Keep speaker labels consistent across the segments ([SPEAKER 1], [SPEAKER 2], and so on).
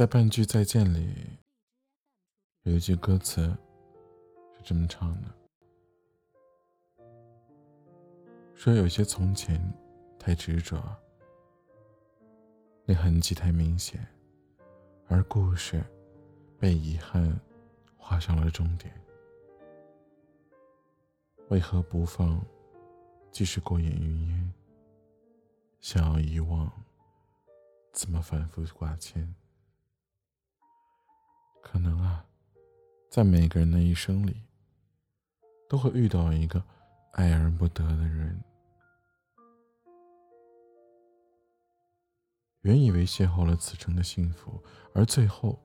[SPEAKER 1] 在半句再见里，有一句歌词是这么唱的：“说有些从前太执着，那痕迹太明显，而故事被遗憾画上了终点。为何不放？即使过眼云烟，想要遗忘，怎么反复挂牵？”在每个人的一生里，都会遇到一个爱而不得的人。原以为邂逅了此生的幸福，而最后，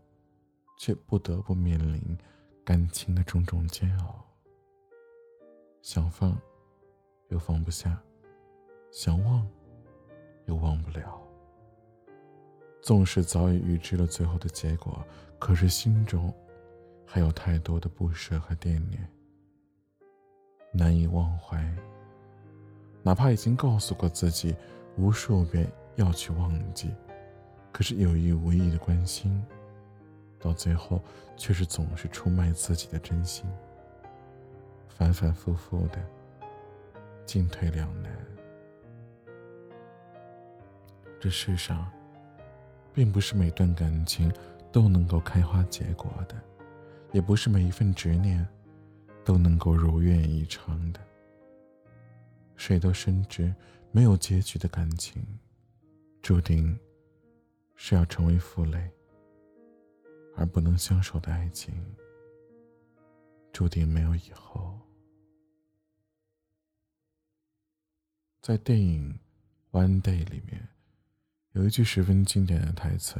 [SPEAKER 1] 却不得不面临感情的种种煎熬。想放，又放不下；想忘，又忘不了。纵使早已预知了最后的结果，可是心中还有太多的不舍和惦念，难以忘怀。哪怕已经告诉过自己无数遍要去忘记，可是有意无意的关心，到最后却是总是出卖自己的真心，反反复复的进退两难。这世上。并不是每段感情都能够开花结果的，也不是每一份执念都能够如愿以偿的。谁都深知，没有结局的感情，注定是要成为负累；而不能相守的爱情，注定没有以后。在电影《One Day》里面。有一句十分经典的台词：“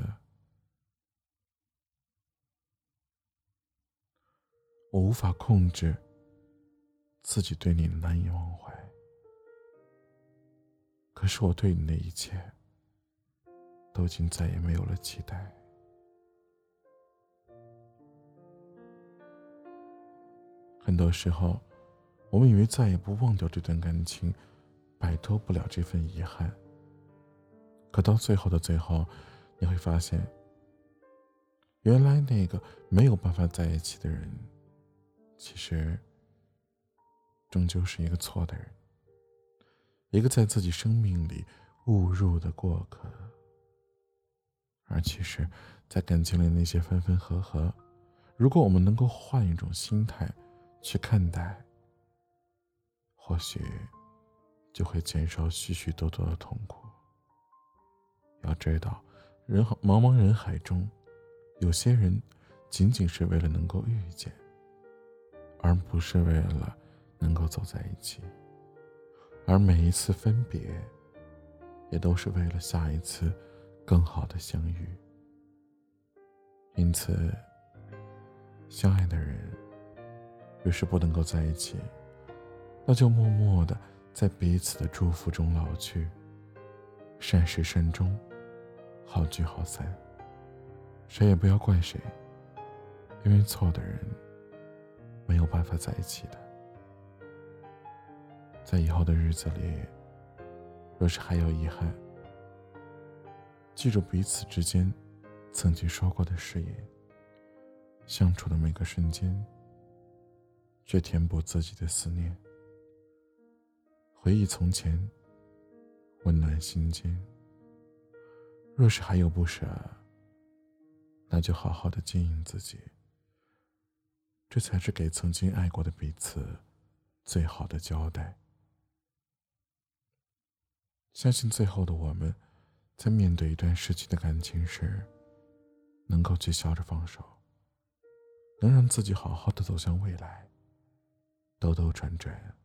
[SPEAKER 1] 我无法控制自己对你难以忘怀，可是我对你的一切都已经再也没有了期待。很多时候，我们以为再也不忘掉这段感情，摆脱不了这份遗憾。”可到最后的最后，你会发现，原来那个没有办法在一起的人，其实终究是一个错的人，一个在自己生命里误入的过客。而其实，在感情里那些分分合合，如果我们能够换一种心态去看待，或许就会减少许许多多的痛苦。要知道，人茫茫人海中，有些人仅仅是为了能够遇见，而不是为了能够走在一起。而每一次分别，也都是为了下一次更好的相遇。因此，相爱的人，若是不能够在一起，那就默默的在彼此的祝福中老去，善始善终。好聚好散，谁也不要怪谁，因为错的人没有办法在一起的。在以后的日子里，若是还有遗憾，记住彼此之间曾经说过的誓言，相处的每个瞬间，去填补自己的思念，回忆从前，温暖心间。若是还有不舍，那就好好的经营自己。这才是给曾经爱过的彼此最好的交代。相信最后的我们，在面对一段失去的感情时，能够去笑着放手，能让自己好好的走向未来。兜兜转转，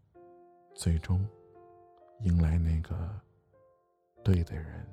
[SPEAKER 1] 最终迎来那个对的人。